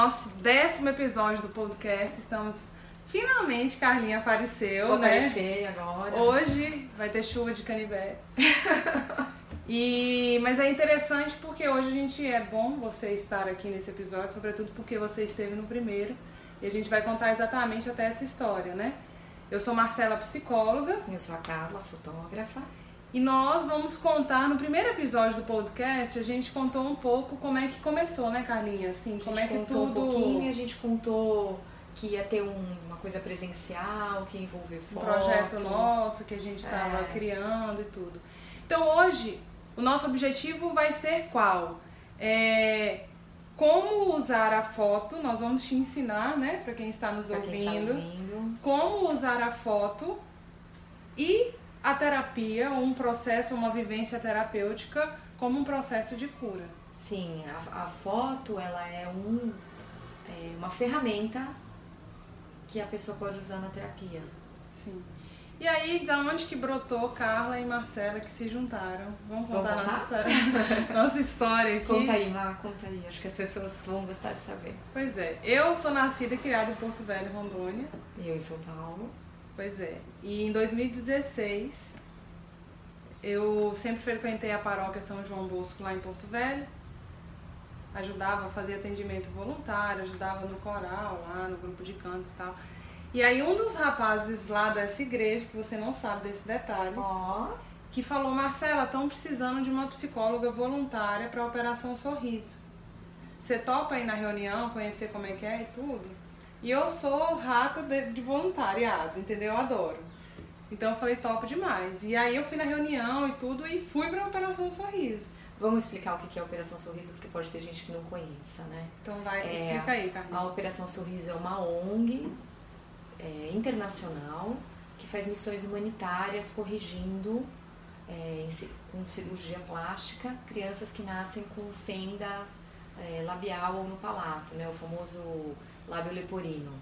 Nosso décimo episódio do podcast, estamos finalmente. Carlinha apareceu, Vou né? aparecer agora. Hoje vai ter chuva de canivetes. e, mas é interessante porque hoje a gente é bom você estar aqui nesse episódio, sobretudo porque você esteve no primeiro. E a gente vai contar exatamente até essa história, né? Eu sou Marcela, psicóloga. Eu sou a Carla, fotógrafa. E nós vamos contar, no primeiro episódio do podcast, a gente contou um pouco como é que começou, né, Carlinha? Assim, como é que contou tudo. um pouquinho, a gente contou que ia ter um- uma coisa presencial, que ia envolver um foto. projeto nosso que a gente estava É. criando e tudo. Então hoje o nosso objetivo vai ser qual? É como usar a foto. Nós vamos te ensinar, né, para quem está nos Pra quem está ouvindo, ouvindo. como usar a foto e a terapia, um processo, uma vivência terapêutica como um processo de cura. Sim, a, a foto ela é, um, é uma ferramenta que a pessoa pode usar na terapia. Sim. E aí, da onde que brotou Carla e Marcela que se juntaram? Vamos Vamos contar nossa contar? história, nossa história aqui. Conta aí, Má, conta aí. Acho que as pessoas vão gostar de saber. Pois é, eu sou nascida e criada em Porto Velho, Rondônia. E eu em São Paulo. Pois é. E em 2016 eu sempre frequentei a paróquia São João Bosco lá em Porto Velho. Ajudava, fazia atendimento voluntário, ajudava no coral lá, no grupo de canto e tal. E aí um dos rapazes lá dessa igreja, que você não sabe desse detalhe, Ó, que falou, Marcela, estão precisando de uma psicóloga voluntária para a Operação Sorriso. Você topa ir na reunião, conhecer como é que é e tudo? E eu sou rata de, de voluntariado, entendeu? Eu adoro. Então eu falei, topo demais. E aí eu fui na reunião e tudo e fui para a Operação Sorriso. vamos explicar o que é a Operação Sorriso, porque pode ter gente que não conheça, né? Então vai, É, explica aí, Carlinhos. A Operação Sorriso é uma ONG é, internacional que faz missões humanitárias corrigindo é, em com cirurgia plástica crianças que nascem com fenda é, labial ou no palato, né, o famoso lábio leporino,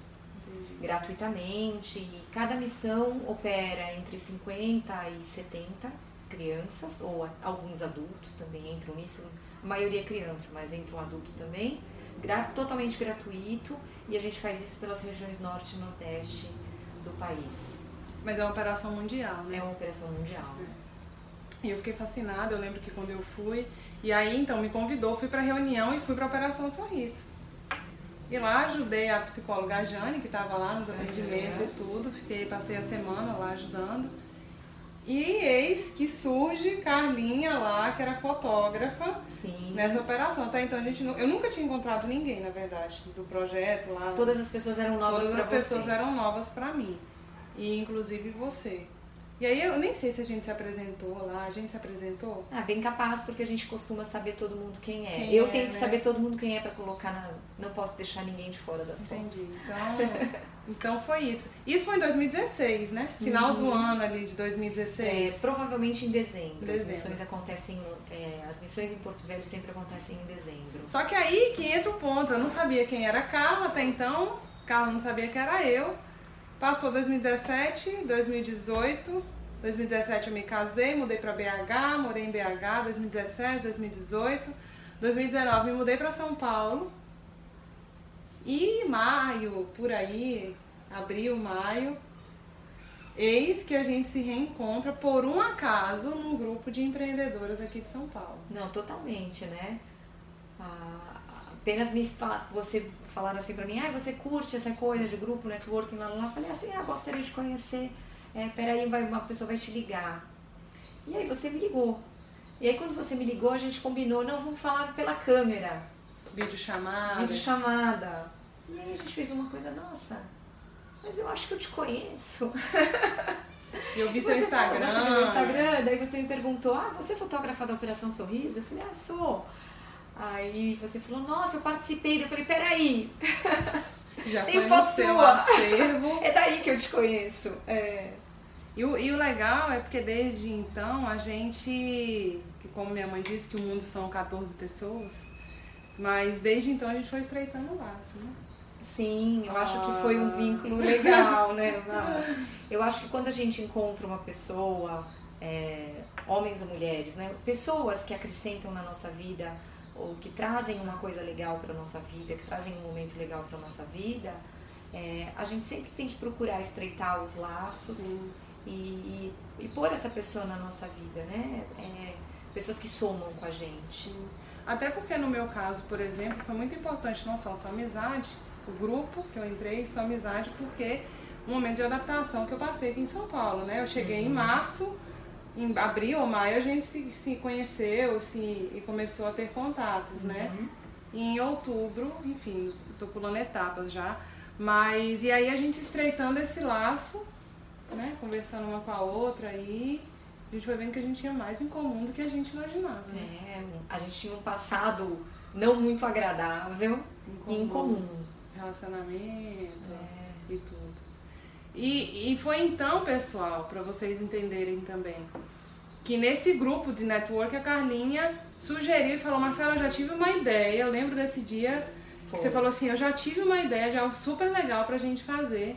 Entendi. gratuitamente. E cada missão opera entre 50 e 70 crianças, ou a- alguns adultos também entram nisso, a maioria é criança, mas entram adultos também gra- totalmente gratuito e a gente faz isso pelas regiões norte e nordeste do país. Mas é uma operação mundial, né? É uma operação mundial. E eu fiquei fascinada, eu lembro que quando eu fui, e aí então me convidou, fui pra reunião e fui pra Operação Sorriso. E lá ajudei a psicóloga Jane, que estava lá nos atendimentos e tudo, fiquei, passei a semana lá ajudando. E eis que surge Carlinha lá, que era fotógrafa, Sim. nessa operação. Até então a gente eu nunca tinha encontrado ninguém, na verdade, do projeto lá. Todas as pessoas eram novas Todas para as você. pessoas eram novas pra mim. E inclusive você. E aí eu nem sei se a gente se apresentou lá, a gente se apresentou? Ah, bem capaz, porque a gente costuma saber todo mundo quem é. Quem eu é, tenho que né? saber todo mundo quem é para colocar na. Não posso deixar ninguém de fora das fotos. Entendi. Então, então foi isso. Isso foi em 2016, né? Final do ano ali de É, 2016. provavelmente em dezembro. Dezembro. As missões acontecem. é, as missões em Porto Velho sempre acontecem em dezembro. Só que aí que entra o ponto. Eu não sabia quem era a Carla até então. Carla não sabia que era eu. Passou 2017, 2018. 2017 eu me casei, mudei pra BH, morei em BH, 2017, 2018. 2019 me mudei pra São Paulo. E maio, por aí, abril, maio, eis que a gente se reencontra por um acaso num grupo de empreendedoras aqui de São Paulo. Não, totalmente, né? Apenas me você falaram assim pra mim, ah, você curte essa coisa de grupo, networking lá, lá, lá. Falei assim, ah, gostaria de conhecer. É, peraí, vai, uma pessoa vai te ligar. E aí você me ligou. E aí quando você me ligou, a gente combinou, não, vamos falar pela câmera, Vídeo chamada. vídeo chamada. E aí a gente fez uma coisa, nossa, mas eu acho que eu te conheço. E eu vi seu Você Instagram. falou, Você viu meu Instagram, daí você me perguntou, ah, você é fotógrafa da Operação Sorriso? Eu falei, ah, sou. Aí você falou, nossa, eu participei. Eu falei, peraí, Já Tem foto sua. acervo. é daí que eu te conheço. É. E o, e o legal é porque desde então a gente, que como minha mãe disse que o mundo são 14 pessoas, mas desde então a gente foi estreitando o laço, né? Sim, eu acho que Ah. foi um vínculo legal, né? Eu acho que quando a gente encontra uma pessoa, é, homens ou mulheres, né? Pessoas que acrescentam na nossa vida ou que trazem uma coisa legal para nossa vida, que trazem um momento legal para nossa vida, é, a gente sempre tem que procurar estreitar os laços e, e, e, pôr essa pessoa na nossa vida, né? É, pessoas que somam com a gente. Até porque no meu caso, por exemplo, foi muito importante não só sua amizade, o grupo que eu entrei, sua amizade, porque o momento de adaptação que eu passei aqui em São Paulo, né? Eu cheguei uhum. em março, em abril ou maio a gente se, se conheceu se, e começou a ter contatos, né? uhum. em outubro, enfim, tô pulando etapas já, mas e aí a gente estreitando esse laço, né? Conversando uma com a outra aí. A gente foi vendo que a gente tinha mais em comum do que a gente imaginava. Né? É, a gente tinha um passado não muito agradável em comum. Em comum. Relacionamento é. e tudo. E, e foi então, pessoal, para vocês entenderem também, que nesse grupo de network a Carlinha sugeriu e falou, Marcela, eu já tive uma ideia, eu lembro desse dia foi. que você falou assim, eu já tive uma ideia de algo super legal pra gente fazer.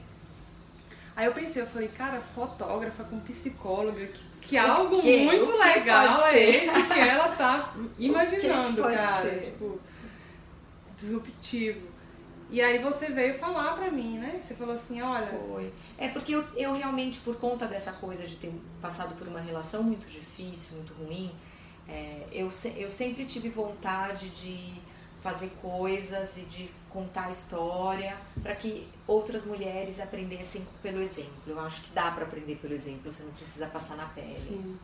Aí eu pensei, eu falei, cara, fotógrafa com psicóloga, que, que algo que? muito legal é esse que ela tá imaginando, cara. Ser? Tipo, disruptivo. E aí você veio falar pra mim, né? Você falou assim, olha. Foi. É porque eu, eu realmente, por conta dessa coisa de ter passado por uma relação muito difícil, muito ruim, é, eu, eu sempre tive vontade de fazer coisas e de contar história para que outras mulheres aprendessem pelo exemplo. Eu acho que dá para aprender pelo exemplo, você não precisa passar na pele. Sim.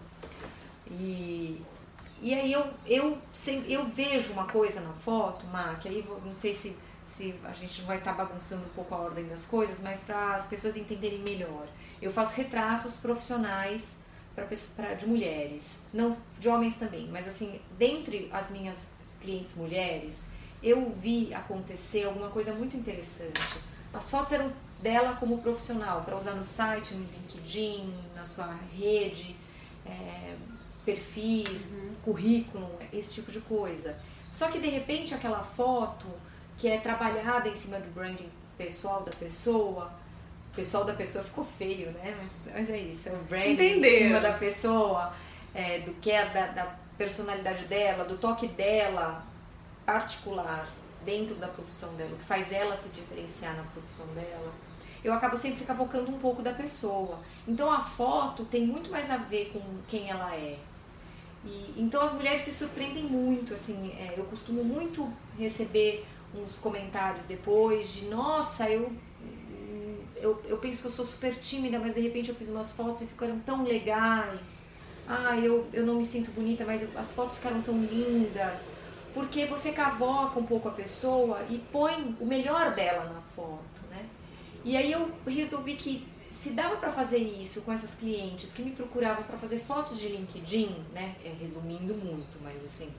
E, e aí eu, eu, eu vejo uma coisa na foto, Má, que aí não sei se se a gente não vai estar tá bagunçando um pouco a ordem das coisas, mas para as pessoas entenderem melhor. Eu faço retratos profissionais para de mulheres, não de homens também, mas assim, dentre as minhas clientes mulheres, eu vi acontecer alguma coisa muito interessante. As fotos eram dela como profissional, para usar no site, no LinkedIn, na sua rede, é, perfis, uhum. currículo, esse tipo de coisa. Só que de repente aquela foto que é trabalhada em cima do branding pessoal da pessoa. O pessoal da pessoa ficou feio, né? Mas é isso, é o branding Entenderam. em cima da pessoa, é, do que é da, da personalidade dela, do toque dela particular dentro da profissão dela, o que faz ela se diferenciar na profissão dela. Eu acabo sempre cavocando um pouco da pessoa. Então a foto tem muito mais a ver com quem ela é. E, então as mulheres se surpreendem muito, assim, é, eu costumo muito receber uns comentários depois de nossa, eu, eu, eu penso que eu sou super tímida, mas de repente eu fiz umas fotos e ficaram tão legais. Ah, eu, eu não me sinto bonita, mas eu, as fotos ficaram tão lindas. Porque você cavoca um pouco a pessoa e põe o melhor dela na foto, né? E aí eu resolvi que se dava para fazer isso com essas clientes que me procuravam para fazer fotos de LinkedIn, né? É, resumindo muito, mas assim,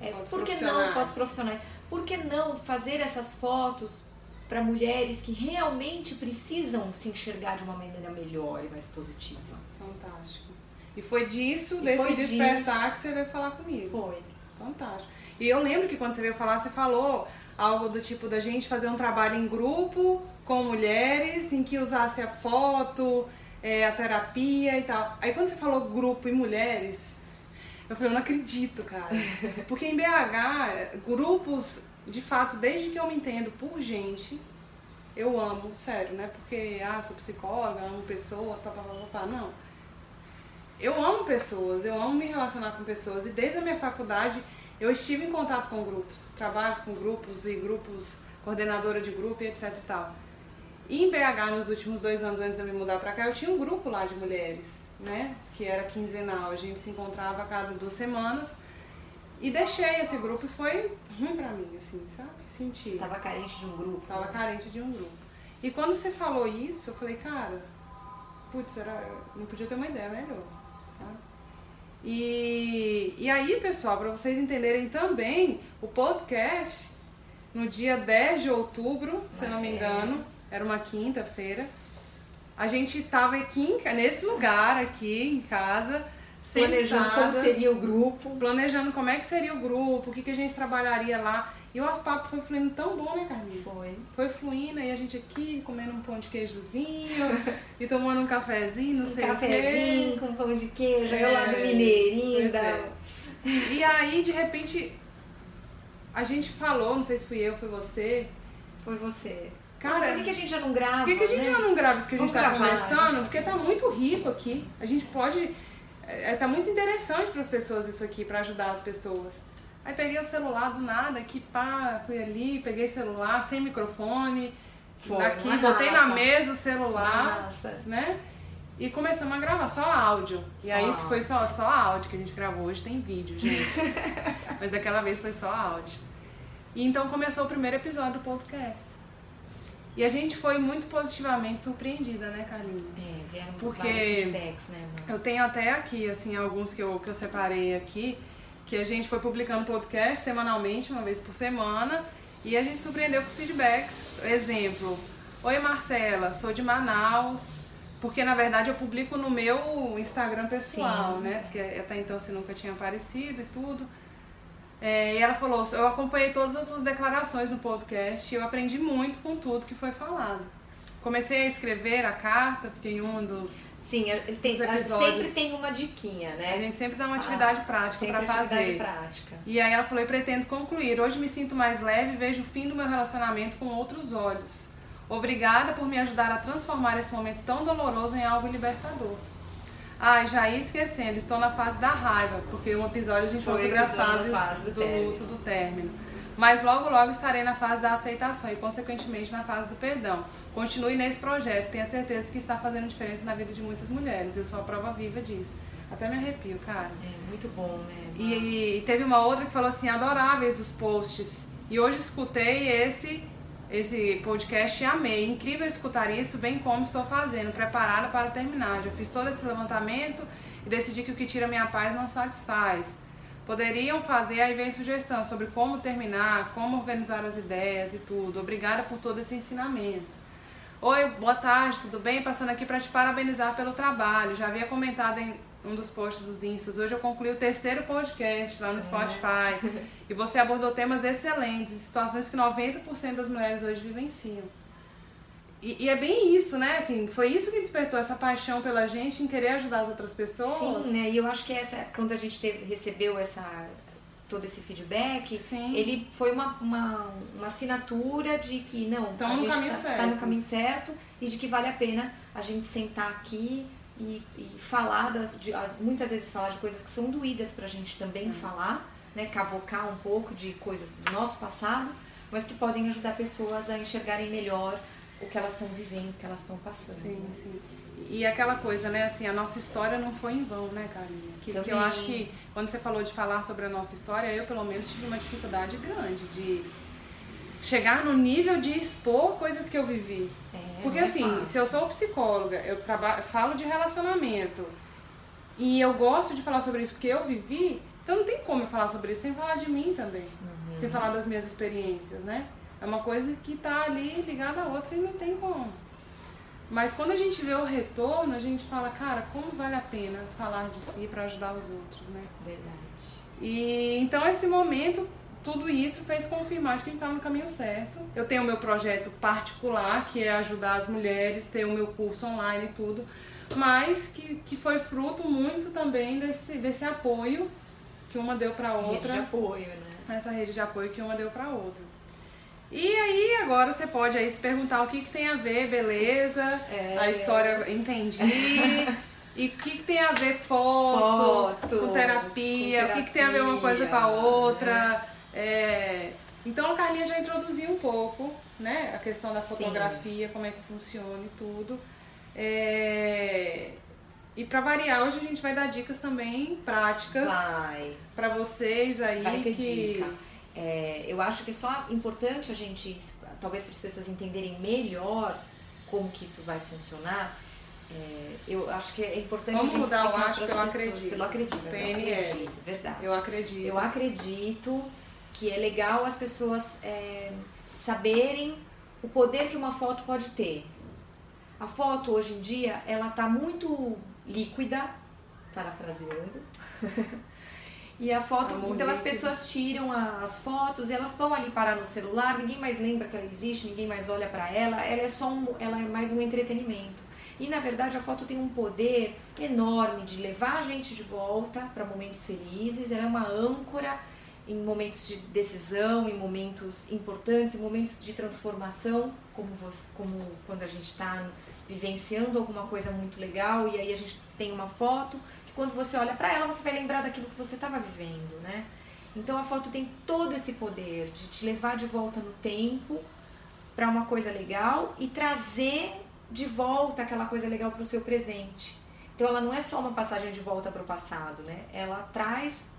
é, por que não fotos profissionais? Por que não fazer essas fotos para mulheres que realmente precisam se enxergar de uma maneira melhor e mais positiva? Fantástico. E foi disso, e desse foi despertar, disso. que você veio falar comigo. Foi. Fantástico. E eu lembro que quando você veio falar, você falou algo do tipo da gente fazer um trabalho em grupo com mulheres, em que usasse a foto, é, a terapia e tal. Aí quando você falou grupo e mulheres, eu falei, eu não acredito, cara. Porque em BH, grupos, de fato, desde que eu me entendo por gente, eu amo, sério, né? Porque, ah, sou psicóloga, amo pessoas, papapá, não. Eu amo pessoas, eu amo me relacionar com pessoas. E desde a minha faculdade, eu estive em contato com grupos, trabalhos com grupos e grupos, coordenadora de grupo e etc e tal. E em BH, nos últimos dois anos antes de eu me mudar pra cá, eu tinha um grupo lá de mulheres né? Que era quinzenal. A gente se encontrava a cada duas semanas. E deixei esse grupo e foi ruim pra mim, assim, sabe? Senti. Você tava carente de um grupo. Tava carente de um grupo. E quando você falou isso, eu falei, cara, putz, era, não podia ter uma ideia melhor, sabe? E, e aí, pessoal, para vocês entenderem também, o podcast, no dia 10 de outubro, se não me é. engano, era uma quinta-feira, a gente tava aqui nesse lugar aqui em casa planejando como seria o grupo planejando como é que seria o grupo o que, que a gente trabalharia lá e o papo foi fluindo tão bom né Carlinhos? foi foi fluindo e a gente aqui comendo um pão de queijozinho e tomando um cafezinho não um sei cafezinho o quê. com pão de queijo é, lá do mineirinho é. e aí de repente a gente falou, não sei se fui eu, foi você. Foi você. Cara, Mas por que, que a gente já não grava? Por que, que a gente né? já não grava isso que a gente tá gravar, conversando? gente. Porque tá muito rico aqui. A gente pode. É, tá muito interessante para as pessoas isso aqui, para ajudar as pessoas. Aí peguei o celular do nada, aqui pá, fui ali, peguei celular, sem microfone. Foi, aqui, botei na raça. mesa o celular, Nossa. né? E começamos a gravar só áudio. E Só aí áudio. foi só, só áudio que a gente gravou. Hoje tem vídeo, gente. Mas daquela vez foi só áudio. E então começou o primeiro episódio do podcast. E a gente foi muito positivamente surpreendida, né, Carlinha? É, vieram Porque- vários feedbacks, né, amor? Eu tenho até aqui, assim, alguns que eu, que eu separei aqui, que a gente foi publicando podcast semanalmente, uma vez por semana, e a gente surpreendeu com os feedbacks. Exemplo, Oi Marcela, sou de Manaus, porque na verdade eu publico no meu Instagram pessoal, Sim. né? Porque até então você nunca tinha aparecido e tudo. É, e ela falou, eu acompanhei todas as suas declarações no podcast e eu aprendi muito com tudo que foi falado. Comecei a escrever a carta, porque em um dos Sim, ele tem, episódios. sempre tem uma diquinha, A né? gente sempre dá uma atividade Ah, prática Sempre pra atividade fazer. prática. E aí ela falou, e pretendo concluir. Hoje me sinto mais leve e vejo o fim do meu relacionamento com outros olhos. Obrigada por me ajudar a transformar esse momento tão doloroso em algo libertador. Ai, já ia esquecendo, estou na fase da raiva, porque um episódio a gente falou sobre as fases das fases do do luto, do término. Mas logo, logo estarei na fase da aceitação e, consequentemente, na fase do perdão. Continue nesse projeto, tenha certeza que está fazendo diferença na vida de muitas mulheres. Eu sou a prova viva disso. Até me arrepio, cara. É muito bom, né? E, e teve uma outra que falou assim, adoráveis os posts. E hoje escutei esse esse podcast amei. Incrível escutar isso, bem como estou fazendo, preparada para terminar. Já fiz todo esse levantamento e decidi que o que tira minha paz não satisfaz. Poderiam fazer, aí vem sugestão sobre como terminar, como organizar as ideias e tudo. Obrigada por todo esse ensinamento. Oi, boa tarde, tudo bem? Passando aqui para te parabenizar pelo trabalho. Já havia comentado em um dos posts dos Instas. Hoje eu concluí o terceiro podcast lá no Spotify. E você abordou temas excelentes, situações que 90% das mulheres hoje vivenciam. E, e é bem isso, né? Assim, foi isso que despertou essa paixão pela gente em querer ajudar as outras pessoas. Sim, né? E eu acho que essa, quando a gente teve, recebeu essa, todo esse feedback, Sim. ele foi uma, uma, uma assinatura de que não, Tamo a no gente caminho tá, certo. tá no caminho certo e de que vale a pena a gente sentar aqui e, e falar das, de, as- muitas vezes falar de coisas que são doídas pra gente também Hum. falar, né? Cavocar um pouco de coisas do nosso passado, mas que podem ajudar pessoas a enxergarem melhor o que elas estão vivendo, o que elas estão passando. Sim, né? sim. E aquela coisa, né, assim, a nossa história não foi em vão, né, Carlinha? Que, que eu acho que quando você falou de falar sobre a nossa história, eu pelo menos tive uma dificuldade grande de chegar no nível de expor coisas que eu vivi. É, Porque é assim, fácil. se eu sou psicóloga, eu trabalho, falo de relacionamento e eu gosto de falar sobre isso porque eu vivi, então não tem como eu falar sobre isso sem falar de mim também, Uhum. sem falar das minhas experiências, né? É uma coisa que tá ali ligada à outra e não tem como. Mas quando a gente vê o retorno, a gente fala, cara, como vale a pena falar de si para ajudar os outros, né? Verdade. E então esse momento, tudo isso fez confirmar de que a gente estava no caminho certo. Eu tenho o meu projeto particular, que é ajudar as mulheres, ter o meu curso online e tudo, mas que, que foi fruto muito também desse, desse apoio que uma deu para Rede de outra, apoio, né? essa rede de apoio que uma deu para outra. E aí agora você pode aí se perguntar o que, que tem a ver, beleza? É. A história entendi. E o que, que tem a ver foto, Foto, com terapia, com o que, que tem a ver uma coisa com a terapia, outra. É, Então a Carlinha já introduziu um pouco, né? A questão da fotografia, como é que funciona e tudo. É, E pra variar, hoje a gente vai dar dicas também práticas Vai. pra vocês aí Vai ter que. dica. É, eu acho que é só importante a gente, talvez para as pessoas entenderem melhor como que isso vai funcionar, é, eu acho que é importante Vamos a gente mudar o acho pelo pessoas, acredito. Pelo acredito, eu PNL. acredito, verdade. Eu acredito. Eu acredito que é legal as pessoas é, saberem o poder que uma foto pode ter. A foto hoje em dia, ela tá muito líquida, parafraseando. e a foto, Amor então as pessoas tiram as fotos, elas vão ali parar no celular, ninguém mais lembra que ela existe, ninguém mais olha pra ela, ela é só um, ela é mais um entretenimento. E na verdade a foto tem um poder enorme de levar a gente de volta para momentos felizes, ela é uma âncora em momentos de decisão, em momentos importantes, em momentos de transformação, como, você, como quando a gente está vivenciando alguma coisa muito legal e aí a gente tem uma foto que quando você olha para ela você vai lembrar daquilo que você estava vivendo, né? Então a foto tem todo esse poder de te levar de volta no tempo para uma coisa legal e trazer de volta aquela coisa legal para o seu presente. Então ela não é só uma passagem de volta para o passado, né? Ela traz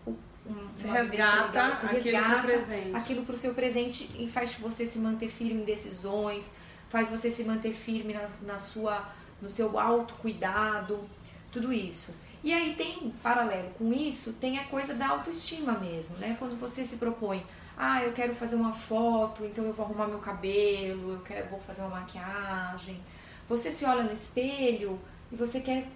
um, se resgata, legal, se resgata aquilo para o seu presente e faz você se manter firme em decisões, faz você se manter firme na, na sua, no seu autocuidado, tudo isso. E aí tem, paralelo com isso, tem a coisa da autoestima mesmo, né? Quando você se propõe, ah, eu quero fazer uma foto, então eu vou arrumar meu cabelo, eu quero, vou fazer uma maquiagem. Você se olha no espelho e você quer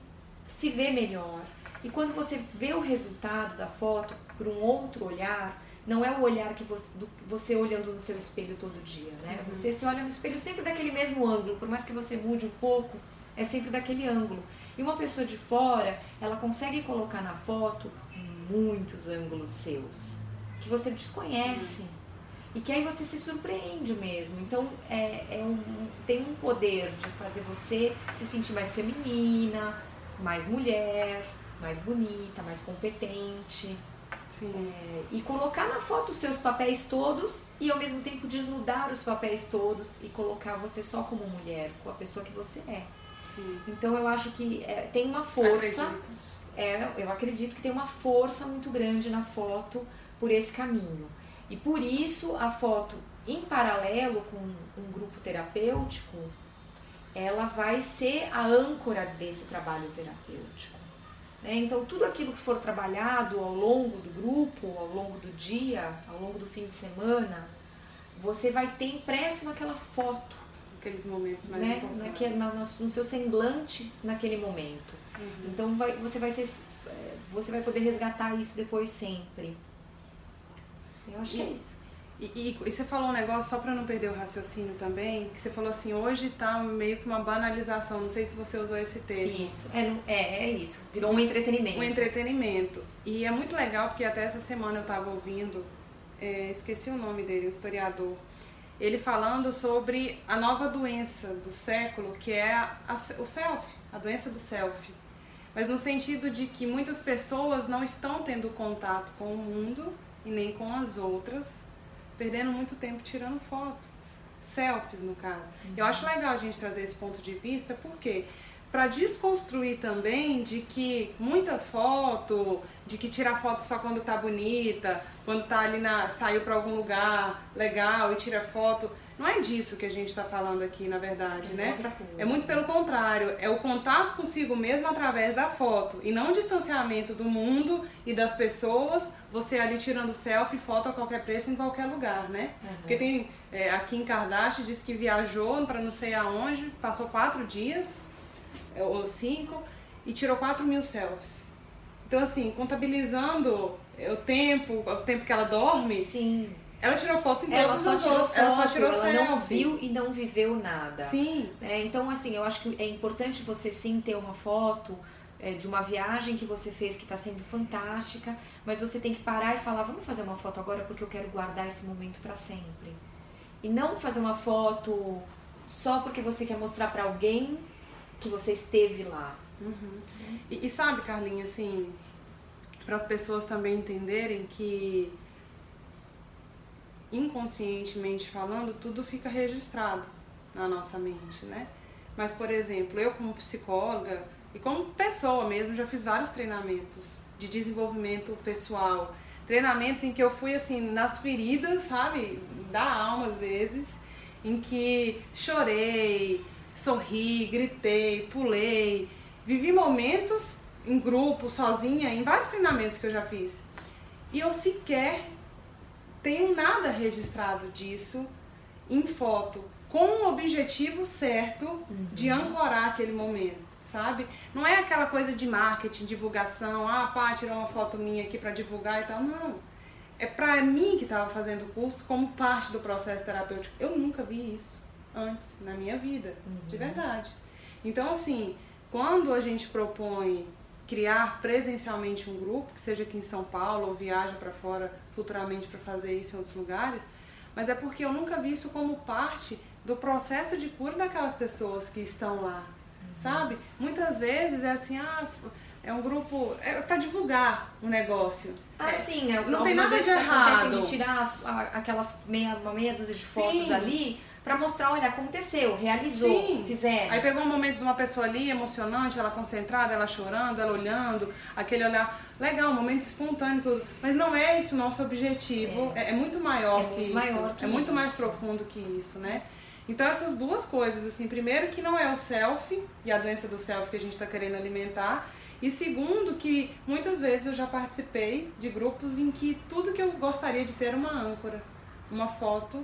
se ver melhor. E quando você vê o resultado da foto por um outro olhar, não é o olhar que você, do, você olhando no seu espelho todo dia, né? Uhum. Você se olha no espelho sempre daquele mesmo ângulo, por mais que você mude um pouco, é sempre daquele ângulo. E uma pessoa de fora, ela consegue colocar na foto muitos ângulos seus, que você desconhece. Uhum. E que aí você se surpreende mesmo. Então, é, é um, tem um poder de fazer você se sentir mais feminina, mais mulher, mais bonita, mais competente. É, e colocar na foto os seus papéis todos e ao mesmo tempo desnudar os papéis todos e colocar você só como mulher, com a pessoa que você é. Sim. Então eu acho que é, tem uma força. É, eu acredito que tem uma força muito grande na foto por esse caminho. E por isso a foto em paralelo com um grupo terapêutico, ela vai ser a âncora desse trabalho terapêutico. Né? Então, tudo aquilo que for trabalhado ao longo do grupo, ao longo do dia, ao longo do fim de semana, você vai ter impresso naquela foto. Aqueles momentos mais né? Naquele, na, no seu semblante naquele momento. Uhum. Então, vai, você, vai ser, é, você vai poder resgatar isso depois sempre. Eu acho e, que é isso. E, e, e, você falou um negócio, só para não perder o raciocínio também, que você falou assim, hoje tá meio que uma banalização, não sei se você usou esse termo. Isso, é, é, é isso, virou um entretenimento. Um entretenimento. E é muito legal, porque até essa semana eu estava ouvindo, é, esqueci o nome dele, o historiador, ele falando sobre a nova doença do século, que é a, a, o selfie, a doença do selfie. Mas no sentido de que muitas pessoas não estão tendo contato com o mundo e nem com as outras, perdendo muito tempo tirando fotos, selfies no caso. Uhum. Eu acho legal a gente trazer esse ponto de vista, porque para desconstruir também de que muita foto, de que tirar foto só quando tá bonita, quando tá ali na saiu para algum lugar legal e tira foto, não é disso que a gente está falando aqui, na verdade, é né? É muito pelo contrário, é o contato consigo mesmo através da foto e não o distanciamento do mundo e das pessoas, você ali tirando selfie, foto a qualquer preço em qualquer lugar, né? Uhum. Porque tem é, a Kim Kardashian disse que viajou para não sei aonde, passou quatro dias é, ou cinco e tirou quatro mil selfies. Então assim, contabilizando o tempo, o tempo que ela dorme. Sim ela tirou foto em ela só tirou foto, ela só tirou ela não viu e não viveu nada. Sim. É, então, assim, eu acho que é importante você sim ter uma foto é, de uma viagem que você fez que está sendo fantástica, mas você tem que parar e falar, vamos fazer uma foto agora porque eu quero guardar esse momento para sempre. E não fazer uma foto só porque você quer mostrar para alguém que você esteve lá. Uhum. E, e sabe, Carlinha, assim, para as pessoas também entenderem que inconscientemente falando, tudo fica registrado na nossa mente, né? Mas, por exemplo, eu como psicóloga e como pessoa mesmo, já fiz vários treinamentos de desenvolvimento pessoal, treinamentos em que eu fui assim nas feridas, sabe, da alma às vezes, em que chorei, sorri, gritei, pulei, vivi momentos em grupo, sozinha, em vários treinamentos que eu já fiz. E eu sequer tenho nada registrado disso em foto, com o objetivo certo uhum. de ancorar aquele momento, sabe? Não é aquela coisa de marketing, divulgação, ah, pá, tirou uma foto minha aqui para divulgar e tal, não. É pra mim que estava fazendo o curso como parte do processo terapêutico. Eu nunca vi isso antes na minha vida, uhum. de verdade. Então, assim, quando a gente propõe criar presencialmente um grupo, que seja aqui em São Paulo ou viaja para fora futuramente para fazer isso em outros lugares, mas é porque eu nunca vi isso como parte do processo de cura daquelas pessoas que estão lá, uhum. sabe? Muitas vezes é assim, ah, é um grupo é para divulgar um negócio. Ah, é, sim, é, não tem nada de errado. De tirar aquelas meia, uma meia dúzia de fotos sim. ali para mostrar, olha, aconteceu, realizou, Sim. fizemos. Aí pegou um momento de uma pessoa ali emocionante, ela concentrada, ela chorando, ela olhando, aquele olhar legal, um momento espontâneo tudo. Mas não é esse o nosso objetivo, é, é, é muito maior é que muito isso. Maior que é muito isso. mais profundo que isso, né? Então essas duas coisas, assim, primeiro que não é o selfie e a doença do selfie que a gente está querendo alimentar, e segundo que muitas vezes eu já participei de grupos em que tudo que eu gostaria de ter uma âncora, uma foto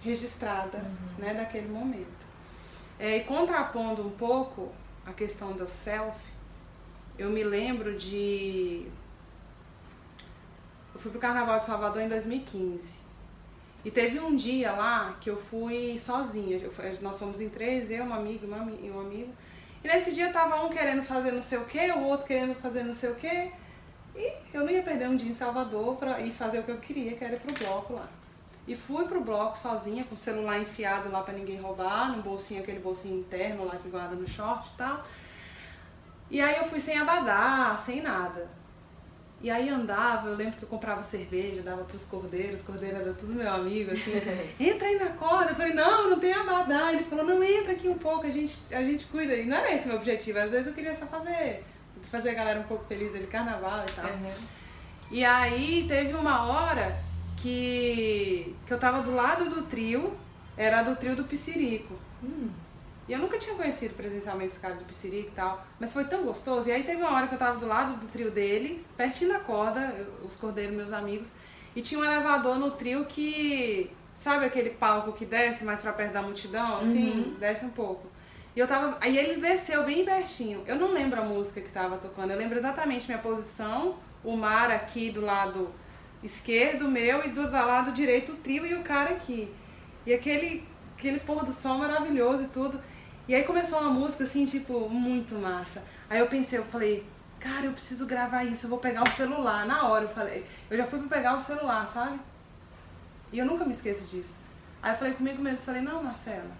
registrada uhum. né, daquele momento. É, e contrapondo um pouco a questão do self, eu me lembro de. Eu fui pro Carnaval de Salvador em 2015. E teve um dia lá que eu fui sozinha. Eu fui, nós fomos em três, eu, uma amiga e um amigo. E nesse dia tava um querendo fazer não sei o que, o outro querendo fazer não sei o que. E eu não ia perder um dia em Salvador pra ir fazer o que eu queria, que era ir pro bloco lá. E fui pro bloco sozinha, com o celular enfiado lá para ninguém roubar, no bolsinho, aquele bolsinho interno lá que guarda no short e tal. E aí eu fui sem abadá, sem nada. E aí andava, eu lembro que eu comprava cerveja, dava pros cordeiros, os cordeiros era tudo meu amigo, assim, entra aí na corda. Eu falei, não, não tem abadá. Ele falou, não, entra aqui um pouco, a gente, a gente cuida. E não era esse meu objetivo, às vezes eu queria só fazer, fazer a galera um pouco feliz ali, carnaval e tal. Uhum. E aí teve uma hora que, que eu tava do lado do trio, era do trio do Piscirico. Hum. E eu nunca tinha conhecido presencialmente esse cara do Piscirico e tal, mas foi tão gostoso. E aí teve uma hora que eu tava do lado do trio dele, pertinho da corda, os cordeiros meus amigos, e tinha um elevador no trio que, sabe aquele palco que desce mais pra perto da multidão, assim, uhum. desce um pouco. E eu tava. Aí ele desceu bem pertinho. Eu não lembro a música que tava tocando, eu lembro exatamente minha posição, o mar aqui do lado esquerdo meu e do lado direito o trio e o cara aqui. E aquele, aquele pôr do sol maravilhoso e tudo. E aí começou uma música assim, tipo, muito massa. Aí eu pensei, eu falei, cara, eu preciso gravar isso, eu vou pegar o celular. Na hora eu falei, eu já fui pra pegar o celular, sabe? E eu nunca me esqueço disso. Aí eu falei comigo mesmo, falei, não, Marcela,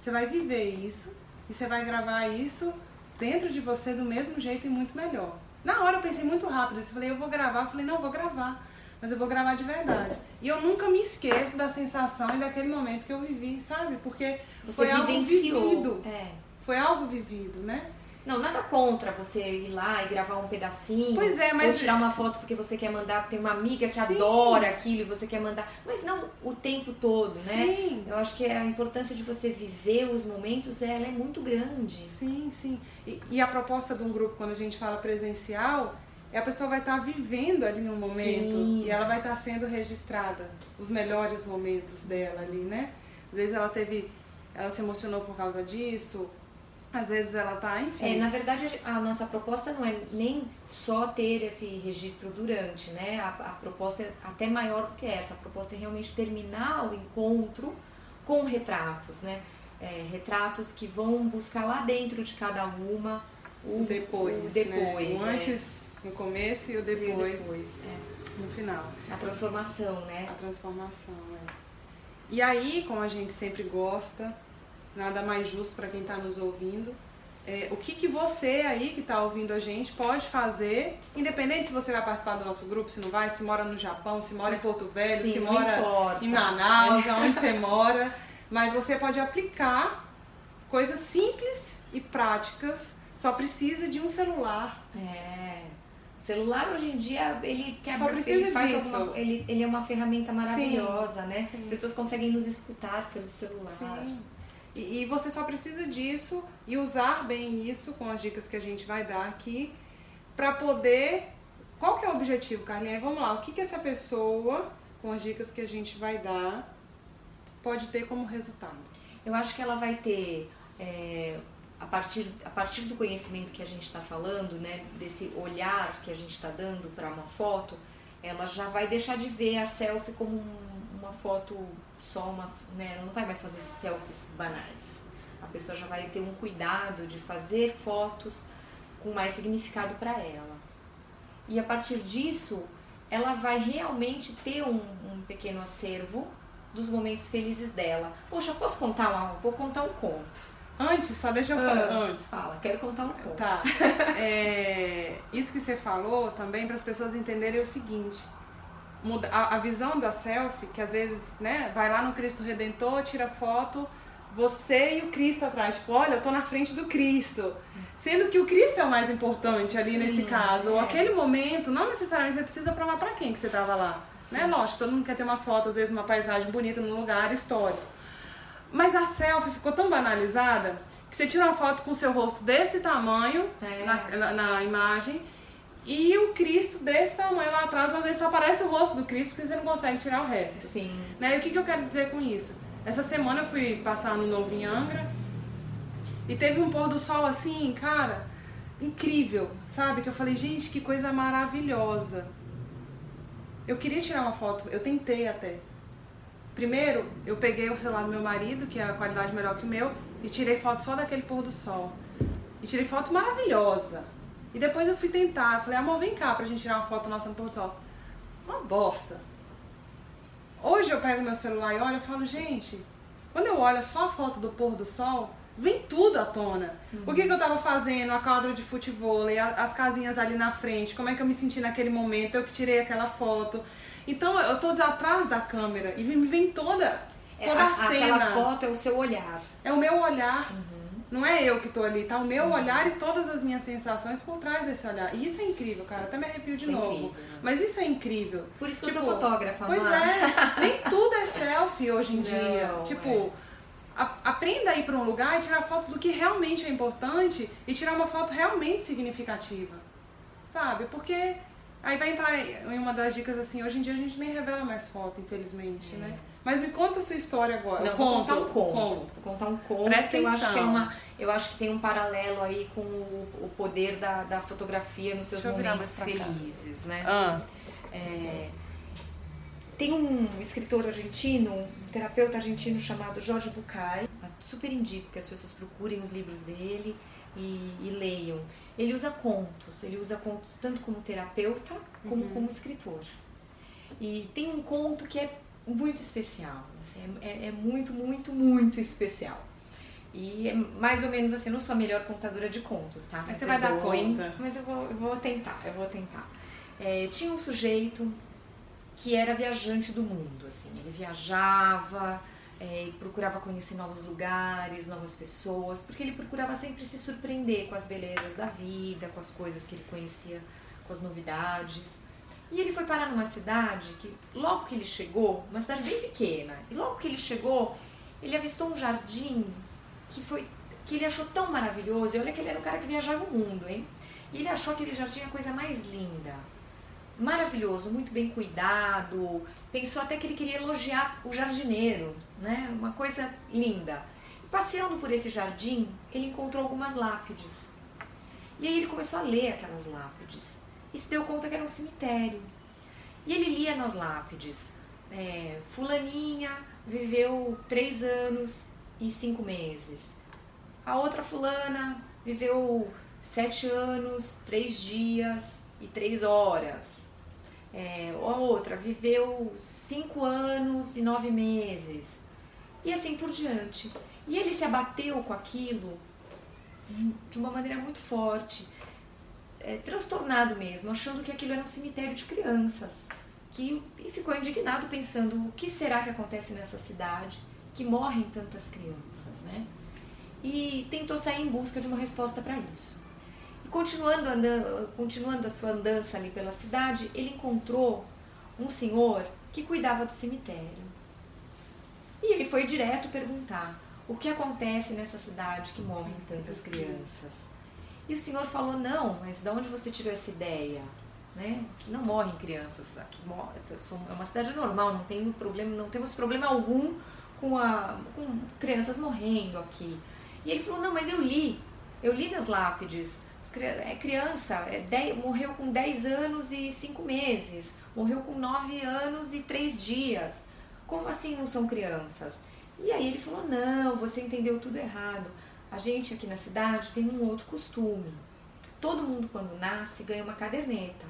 você vai viver isso e você vai gravar isso dentro de você do mesmo jeito e muito melhor. Na hora eu pensei muito rápido, eu falei, eu vou gravar, eu falei, não, eu vou gravar mas eu vou gravar de verdade. E eu nunca me esqueço da sensação e daquele momento que eu vivi, sabe? Porque Você foi vivenciou. algo vivido. É. Foi algo vivido, né? Não, nada contra você ir lá e gravar um pedacinho. Pois é, mas. Ou tirar uma foto porque você quer mandar, porque tem uma amiga que Sim. adora aquilo e você quer mandar. Mas não o tempo todo, né? Sim. Eu acho que a importância de você viver os momentos ela é muito grande. Sim, sim. E, e a proposta de um grupo, quando a gente fala presencial, e a pessoa vai estar tá vivendo ali no momento Sim. e ela vai estar tá sendo registrada os melhores momentos dela ali, né? Às vezes ela teve, ela se emocionou por causa disso, às vezes ela tá, enfim. É, na verdade a nossa proposta não é nem só ter esse registro durante, né? A, a proposta é até maior do que essa. A proposta é realmente terminar o encontro com retratos, né? É, retratos que vão buscar lá dentro de cada uma o depois, o depois, né? o é. No começo e o depois. E depois, é. No final. A transformação, né? A transformação, é. E aí, como a gente sempre gosta, nada mais justo para quem está nos ouvindo, é, o que, que você aí que está ouvindo a gente pode fazer, independente se você vai participar do nosso grupo, se não vai, se mora no Japão, se mora em Porto Velho, Sim, se mora importa. em Manaus, onde você mora, mas você pode aplicar coisas simples e práticas, só precisa de um celular. É. O celular hoje em dia, ele quer Só precisa ele faz disso. Alguma, ele, ele é uma ferramenta maravilhosa, sim, né? Sim. As pessoas conseguem nos escutar pelo celular. Sim. E, e você só precisa disso e usar bem isso com as dicas que a gente vai dar aqui para poder. Qual que é o objetivo, Carlinha? Vamos lá, o que, que essa pessoa, com as dicas que a gente vai dar, pode ter como resultado? Eu acho que ela vai ter é, a partir, a partir do conhecimento que a gente está falando, né, desse olhar que a gente está dando para uma foto, ela já vai deixar de ver a selfie como um, uma foto só, uma, né, não vai mais fazer selfies banais. A pessoa já vai ter um cuidado de fazer fotos com mais significado para ela. E a partir disso, ela vai realmente ter um, um pequeno acervo dos momentos felizes dela. Poxa, posso contar uma, vou contar um conto. Antes, só deixa eu falar Ah, antes. Fala, quero contar um conto. Tá. É, isso que você falou também para as pessoas entenderem o seguinte. muda- A, a visão da selfie, que às vezes, né, vai lá no Cristo Redentor, tira foto, você e o Cristo atrás. Tipo, olha, eu tô na frente do Cristo. Sendo que o Cristo é o mais importante ali Sim, nesse caso. Ou é. aquele momento, não necessariamente você precisa provar para quem que você tava lá. Né? Lógico, todo mundo quer ter uma foto, às vezes, uma paisagem bonita num lugar histórico. Mas a selfie ficou tão banalizada que você tira uma foto com o seu rosto desse tamanho É. na, na, na imagem e o Cristo desse tamanho lá atrás, às vezes só aparece o rosto do Cristo porque você não consegue tirar o resto. Sim. Né? E o que, que eu quero dizer com isso? Essa semana eu fui passar no Novo em Angra e teve um pôr do sol assim, cara, incrível, sabe? Que eu falei, gente, que coisa maravilhosa. Eu queria tirar uma foto, eu tentei até. Primeiro, eu peguei o celular do meu marido, que é a qualidade melhor que o meu, e tirei foto só daquele pôr do sol. E tirei foto maravilhosa. E depois eu fui tentar, eu falei, amor, vem cá pra gente tirar uma foto nossa no pôr do sol. Uma bosta. Hoje eu pego meu celular e olho e falo, gente, quando eu olho só a foto do pôr do sol, vem tudo à tona. O que, que eu tava fazendo, a quadra de futebol, as casinhas ali na frente, como é que eu me senti naquele momento, eu que tirei aquela foto. Então eu tô atrás da câmera e me vem toda, É, toda a, a- cena. Aquela foto é o seu olhar. É o meu olhar. Uhum. Não é eu que tô ali, tá o meu olhar e todas as minhas sensações por trás desse olhar. E isso é incrível, cara. Até me arrepio de Isso é novo. incrível, né? Mas isso é incrível. Por isso que eu Tipo, sou fotógrafa, Pois não é, nem tudo é selfie hoje em dia. é. Tipo, a- aprenda a ir pra um lugar e tirar foto do que realmente é importante e tirar uma foto realmente significativa. Sabe? Porque aí vai entrar em uma das dicas assim, hoje em dia a gente nem revela mais foto, infelizmente, É. né? Mas me conta a sua história agora. Não, vou conto, contar um conto. conto. Vou contar um conto Presta que eu acho que é atenção. uma. Eu acho que tem um paralelo aí com o, o poder da, da fotografia nos seus momentos pra cá. felizes, né? Ah, É, tem um escritor argentino, um terapeuta argentino chamado Jorge Bucay. Super indico que as pessoas procurem os livros dele e, e leiam. Ele usa contos, ele usa contos tanto como terapeuta como Uhum. como escritor. E tem um conto que é muito especial, assim, é, é- é muito, muito, muito especial. E é mais ou menos assim, eu não sou a melhor contadora de contos, tá? Mas você vai dar conta. Mas eu vou, eu vou tentar, eu vou tentar. É, tinha um sujeito que era viajante do mundo, assim, ele viajava é, procurava conhecer novos lugares, novas pessoas, porque ele procurava sempre se surpreender com as belezas da vida, com as coisas que ele conhecia, com as novidades. E ele foi parar numa cidade que, logo que ele chegou, uma cidade bem pequena, e logo que ele chegou, ele avistou um jardim que foi que ele achou tão maravilhoso. E olha que ele era um cara que viajava o mundo, hein? E ele achou aquele jardim a coisa mais linda. Maravilhoso, muito bem cuidado. Pensou até que ele queria elogiar o jardineiro, né? Uma coisa linda. E passeando por esse jardim, ele encontrou algumas lápides. E aí ele começou a ler aquelas lápides e se deu conta que era um cemitério. E ele lia nas lápides: é, Fulaninha viveu três anos e cinco meses. A outra fulana viveu sete anos, três dias e três horas. É, a outra viveu cinco anos e nove meses. E assim por diante. E ele se abateu com aquilo de uma maneira muito forte, é, transtornado mesmo, achando que aquilo era um cemitério de crianças. Que, e ficou indignado pensando o que será que acontece nessa cidade que morrem tantas crianças, né? E tentou sair em busca de uma resposta para isso. E continuando, andando, continuando a sua andança ali pela cidade, ele encontrou um senhor que cuidava do cemitério. E ele foi direto perguntar o que acontece nessa cidade que morrem tantas crianças. E o senhor falou: Não, mas de onde você tirou essa ideia? Né? Que não morrem crianças. Aqui é uma cidade normal, não tem problema, não temos problema algum com, a, com crianças morrendo aqui. E ele falou: Não, mas eu li, eu li nas lápides. É criança, é dez- morreu com 10 anos e 5 meses, morreu com 9 anos e 3 dias. Como assim não são crianças? E aí ele falou: Não, você entendeu tudo errado. A gente aqui na cidade tem um outro costume. todo mundo quando nasce ganha uma caderneta.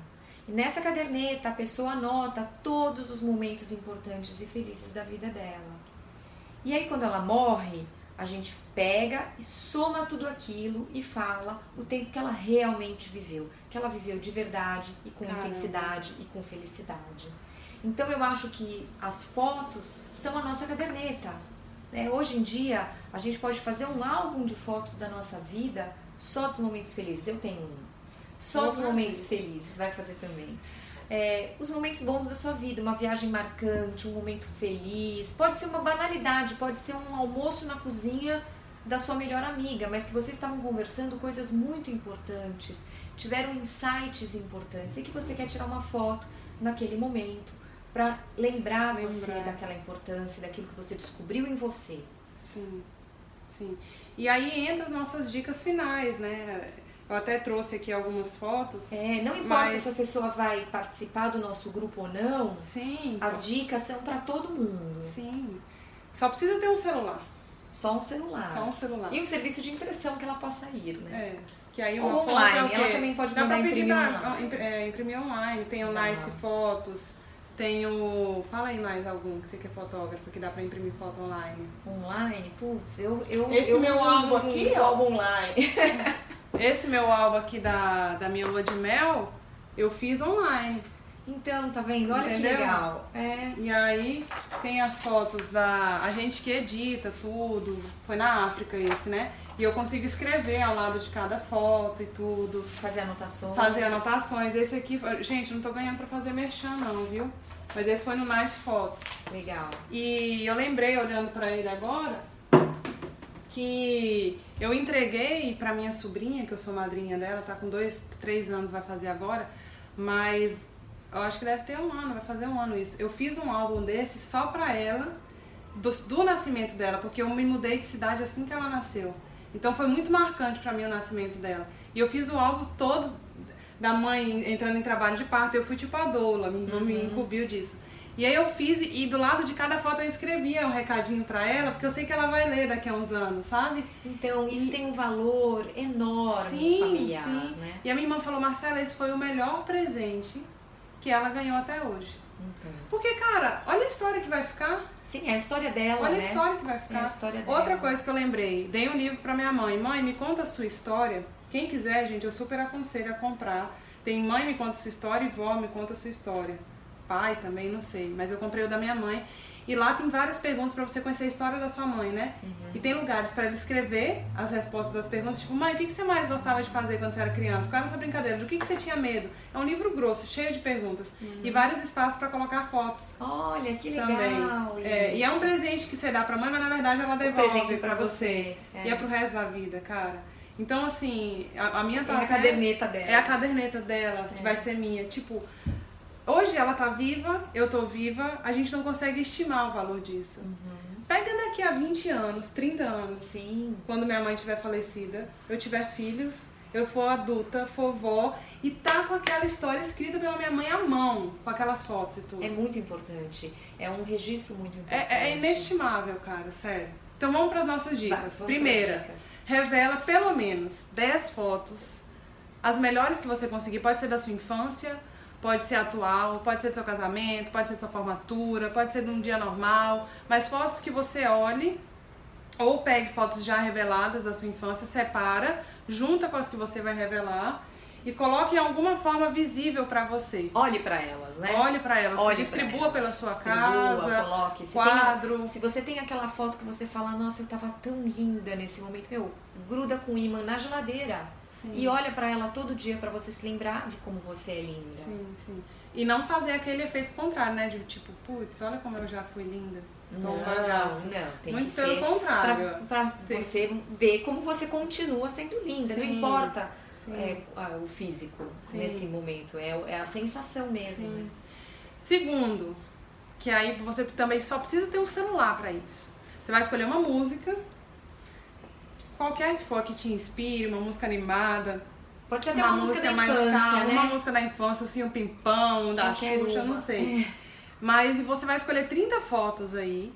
E nessa caderneta a pessoa anota todos os momentos importantes e felizes da vida dela. E aí quando ela morre, a gente pega e soma tudo aquilo e fala o tempo que ela realmente viveu, que ela viveu de verdade e com Caramba. intensidade e com felicidade. Então eu acho que as fotos são a nossa caderneta. Né? Hoje em dia a gente pode fazer um álbum de fotos da nossa vida só dos momentos felizes. Eu tenho um. Só dos momentos felizes, vai fazer também. É, os momentos bons da sua vida, uma viagem marcante, um momento feliz. Pode ser uma banalidade, pode ser um almoço na cozinha da sua melhor amiga, mas que vocês estavam conversando coisas muito importantes, tiveram insights importantes e que você quer tirar uma foto naquele momento para lembrar, lembrar você daquela importância, daquilo que você descobriu em você. Sim, sim. E aí entra as nossas dicas finais, né? Eu até trouxe aqui algumas fotos. É, não importa mas... se a pessoa vai participar do nosso grupo ou não. Sim. As dicas são para todo mundo. Sim. Só precisa ter um celular. Só um celular. Só um celular. E um serviço de impressão que ela possa ir, né? É. Que aí uma online. Foto é ela também pode Dá mandar pra imprimir pra, online. É, imprimir online. Tem o Nice Fotos. Tem o. Fala aí mais algum que você que é fotógrafo, que dá pra imprimir foto online. Online? Putz, eu. eu Esse eu meu álbum aqui, ó. álbum online. Esse meu álbum aqui da, da minha lua de mel, eu fiz online. Então, tá vendo? Olha Entendeu? que legal. É. E aí tem as fotos da. A gente que edita tudo. Foi na África esse, né? E eu consigo escrever ao lado de cada foto e tudo. Fazer anotações. Fazer anotações. Esse aqui, gente, não tô ganhando pra fazer merchan não, viu? Mas esse foi no Nice Fotos. Legal. E eu lembrei, olhando para ele agora, que eu entreguei para minha sobrinha, que eu sou madrinha dela, tá com dois, três anos, vai fazer agora, mas eu acho que deve ter um ano, vai fazer um ano isso. Eu fiz um álbum desse só pra ela, do, do nascimento dela, porque eu me mudei de cidade assim que ela nasceu. Então foi muito marcante para mim o nascimento dela. E eu fiz o álbum todo da mãe entrando em trabalho de parto, eu fui tipo a doula, irmã uhum. me incumbiu disso. E aí eu fiz e do lado de cada foto eu escrevia um recadinho para ela, porque eu sei que ela vai ler daqui a uns anos, sabe? Então isso e... tem um valor enorme sim, familiar, sim. né? E a minha irmã falou, Marcela, esse foi o melhor presente que ela ganhou até hoje. Okay. Porque, cara, olha a história que vai ficar. Sim, é a história dela, Olha né? a história que vai ficar. É a história dela. Outra coisa que eu lembrei, dei um livro para minha mãe. Mãe, me conta a sua história. Quem quiser, gente, eu super aconselho a comprar. Tem Mãe Me Conta Sua História e Vó Me Conta Sua História. Pai também, não sei. Mas eu comprei o da minha mãe. E lá tem várias perguntas para você conhecer a história da sua mãe, né? Uhum. E tem lugares para ele escrever as respostas das perguntas, tipo, mãe, o que, que você mais gostava de fazer quando você era criança? Qual era a sua brincadeira? Do que, que você tinha medo? É um livro grosso, cheio de perguntas. Uhum. E vários espaços para colocar fotos. Olha, que legal! Também. É, e é um presente que você dá pra mãe, mas na verdade ela devolve um para você. você. É. E é pro resto da vida, cara. Então, assim, a, a minha tá. É a caderneta dela. É a caderneta dela, que é. vai ser minha. Tipo, hoje ela tá viva, eu tô viva, a gente não consegue estimar o valor disso. Uhum. Pega daqui a 20 anos, 30 anos. Sim. Quando minha mãe tiver falecida, eu tiver filhos, eu for adulta, for vó, e tá com aquela história escrita pela minha mãe à mão, com aquelas fotos e tudo. É muito importante. É um registro muito importante. É, é inestimável, cara, sério. Então vamos para as nossas dicas. Vai, Primeira, dicas. revela pelo menos 10 fotos, as melhores que você conseguir. Pode ser da sua infância, pode ser atual, pode ser do seu casamento, pode ser da sua formatura, pode ser de um dia normal, mas fotos que você olhe ou pegue fotos já reveladas da sua infância, separa, junta com as que você vai revelar e coloque em alguma forma visível para você. Olhe para elas, né? Olhe para elas, Olhe distribua elas. pela sua distribua, casa, coloque. Se quadro. Tem, se você tem aquela foto que você fala, nossa, eu tava tão linda nesse momento, meu, gruda com imã na geladeira. Sim. E olha para ela todo dia para você se lembrar de como você é linda. Sim, sim. E não fazer aquele efeito contrário, né? De tipo, putz, olha como eu já fui linda. Não, não, tem Muito que pelo ser contrário. Pra, pra você ver como você continua sendo linda. Sim. Não importa é, o físico Sim. nesse momento. É, é a sensação mesmo. Né? Segundo, que aí você também só precisa ter um celular para isso. Você vai escolher uma música, qualquer que for que te inspire, uma música animada. Pode ser até uma, uma música, música mais infância, calma, né? uma música da infância, assim, um pimpão, da Xuxa, não sei. É. Mas você vai escolher 30 fotos aí.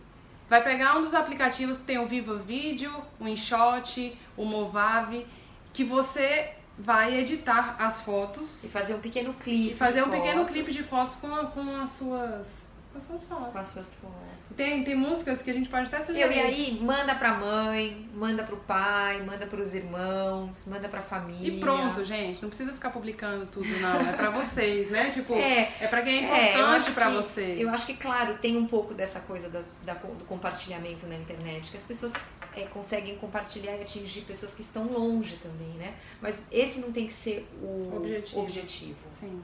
Vai pegar um dos aplicativos que tem o Viva Vídeo, o InShot, o Movave, que você vai editar as fotos E fazer um pequeno clipe. e fazer um pequeno fotos clipe de fotos com, a- com as suas com as suas fotos. Com as suas fotos. Tem, tem músicas que a gente pode até sugerir. Eu, e aí, manda pra mãe, manda pro pai, manda pros irmãos, manda pra família. E pronto, gente. Não precisa ficar publicando tudo, não. É pra vocês, né? Tipo, é, É, pra quem é É, importante acho pra que- você. Eu acho que, claro, tem um pouco dessa coisa da, da- do compartilhamento na internet, que as pessoas é, conseguem compartilhar e atingir pessoas que estão longe também, né? Mas esse não tem que ser o Objetivo. objetivo. Sim.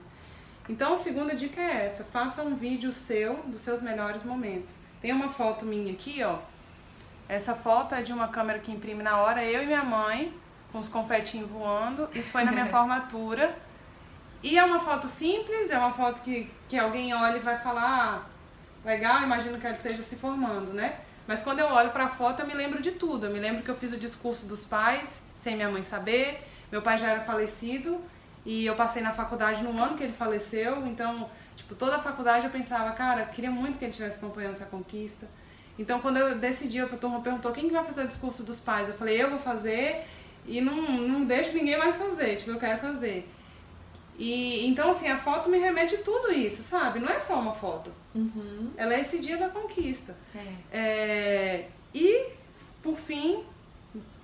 Então, a segunda dica é essa: faça um vídeo seu dos seus melhores momentos. Tem uma foto minha aqui, ó. Essa foto é de uma câmera que imprime na hora, eu e minha mãe, com os confetinhos voando. Isso foi na minha formatura. E é uma foto simples, é uma foto que, que alguém olha e vai falar, ah, legal, imagino que ela esteja se formando, né? Mas quando eu olho pra foto, eu me lembro de tudo. Eu me lembro que eu fiz o discurso dos pais, sem minha mãe saber. Meu pai já era falecido e eu passei na faculdade no ano que ele faleceu. Então, tipo, toda a faculdade eu pensava, cara, eu queria muito que ele estivesse acompanhando essa conquista. Então, quando eu decidi, a turma perguntou quem que vai fazer o discurso dos pais. Eu falei, eu vou fazer e não, não deixo ninguém mais fazer. Tipo, eu quero fazer. E então, assim, a foto me remete a tudo isso, sabe? Não é só uma foto. Uhum. Ela é esse dia da conquista. É. É, E, por fim,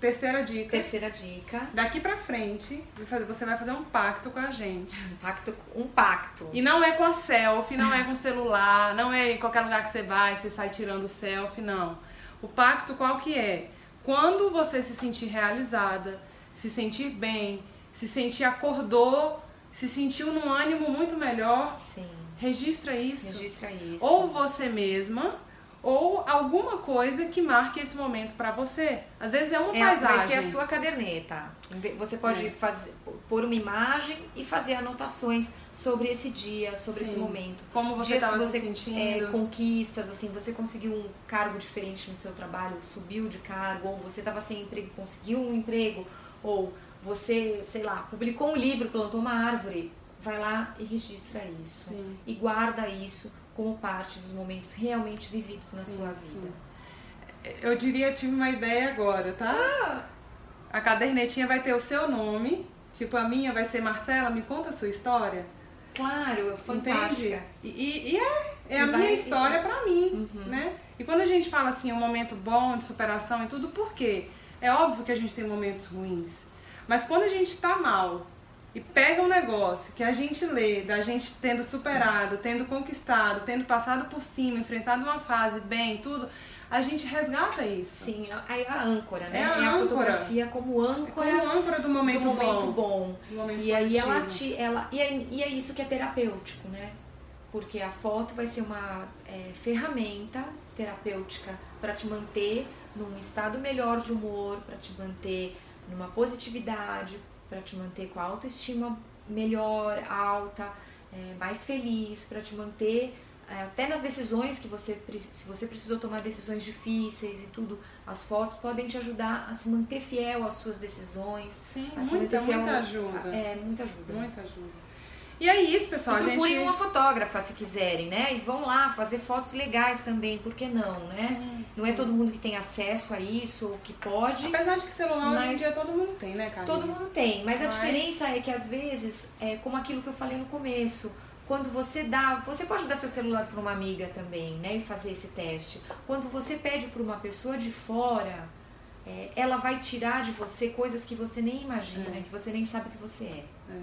terceira dica. Terceira dica, Daqui pra frente, você vai fazer um pacto com a gente. um pacto. Um pacto. E não é com a selfie, não é com o celular, não é em qualquer lugar que você vai, você sai tirando selfie, não. O pacto qual que é? Quando você se sentir realizada, se sentir bem, se sentir acordou, se sentiu num ânimo muito melhor, Sim, registra isso. registra isso. Ou você mesma, ou alguma coisa que marque esse momento pra você. Às vezes é uma É, paisagem. vai ser a sua caderneta. Você pode É. fazer, pôr uma imagem e fazer anotações sobre esse dia, sobre esse Sim. momento. Como você estava se sentindo. é, conquistas, assim, você conseguiu um cargo diferente no seu trabalho, subiu de cargo, ou você estava sem emprego, conseguiu um emprego, ou você, sei lá, publicou um livro, plantou uma árvore, vai lá e registra isso. Sim. E guarda isso como parte dos momentos realmente vividos na Sim, sua sim. vida. Eu diria, tive uma ideia agora, tá? Ah! A cadernetinha vai ter o seu nome. Tipo, a minha vai ser Marcela, me conta a sua história. Claro, fantástica. Entende? E, e- e é, é a E vai- minha história pra mim, Uhum. né? E quando a gente fala assim, um momento bom de superação e tudo, por quê? É óbvio que a gente tem momentos ruins. Mas quando a gente tá mal e pega um negócio que a gente lê, da gente tendo superado, tendo conquistado, tendo passado por cima, enfrentado uma fase bem, tudo, a gente resgata isso. Sim, é a âncora, né? É a a âncora. fotografia como É âncora como âncora do momento, do momento bom. bom. momento E aí ela, positivo. te, ela e, é, e é isso que é terapêutico, né? Porque a foto vai ser uma é, ferramenta terapêutica para te manter num estado melhor de humor, para te manter numa positividade, para te manter com a autoestima melhor, alta, é, mais feliz, para te manter é, até nas decisões que você se você precisou tomar decisões difíceis e tudo, as fotos podem te ajudar a se manter fiel às suas decisões, Sim, a se muita, manter fiel muita ajuda. É, muita ajuda. Muita ajuda. E é isso, pessoal. E A procurem gente... uma fotógrafa se quiserem, né? E vão lá fazer fotos legais também, por que não, né? Sim, Não é todo mundo que tem acesso a isso ou que pode. Apesar de que celular hoje em Mas- dia todo mundo tem, né, Camila? Todo mundo tem, mas a Mas- diferença é que às vezes, é como aquilo que eu falei no começo, quando você dá, você pode dar seu celular para uma amiga também, né, e fazer esse teste. Quando você pede para uma pessoa de fora, é, ela vai tirar de você coisas que você nem imagina, É. que você nem sabe que você é. É,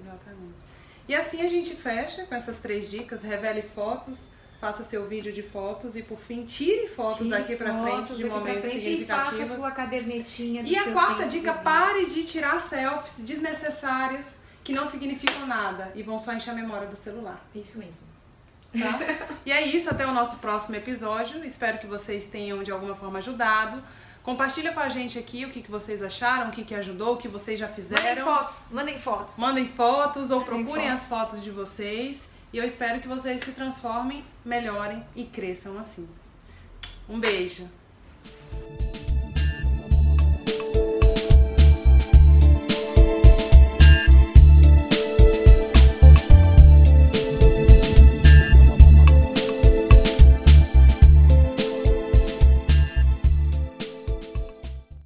exatamente. E assim a gente fecha com essas três dicas. Revele fotos, faça seu vídeo de fotos e, por fim, tire fotos Tire daqui fotos frente de momentos frente e significativos. faça a sua cadernetinha do E a quarta tempo dica, pare de tirar selfies desnecessárias que não significam nada e vão só encher a memória do celular. Isso mesmo. Tá? e é isso, até o nosso próximo episódio. Espero que vocês tenham de alguma forma ajudado. Compartilha com a gente aqui o que, que vocês acharam, o que, que ajudou, o que vocês já Mandem fizeram. fotos, mandem fotos. Mandem fotos ou Mandem procurem fotos. as fotos de vocês. E eu espero que vocês se transformem, melhorem e cresçam assim. Um beijo!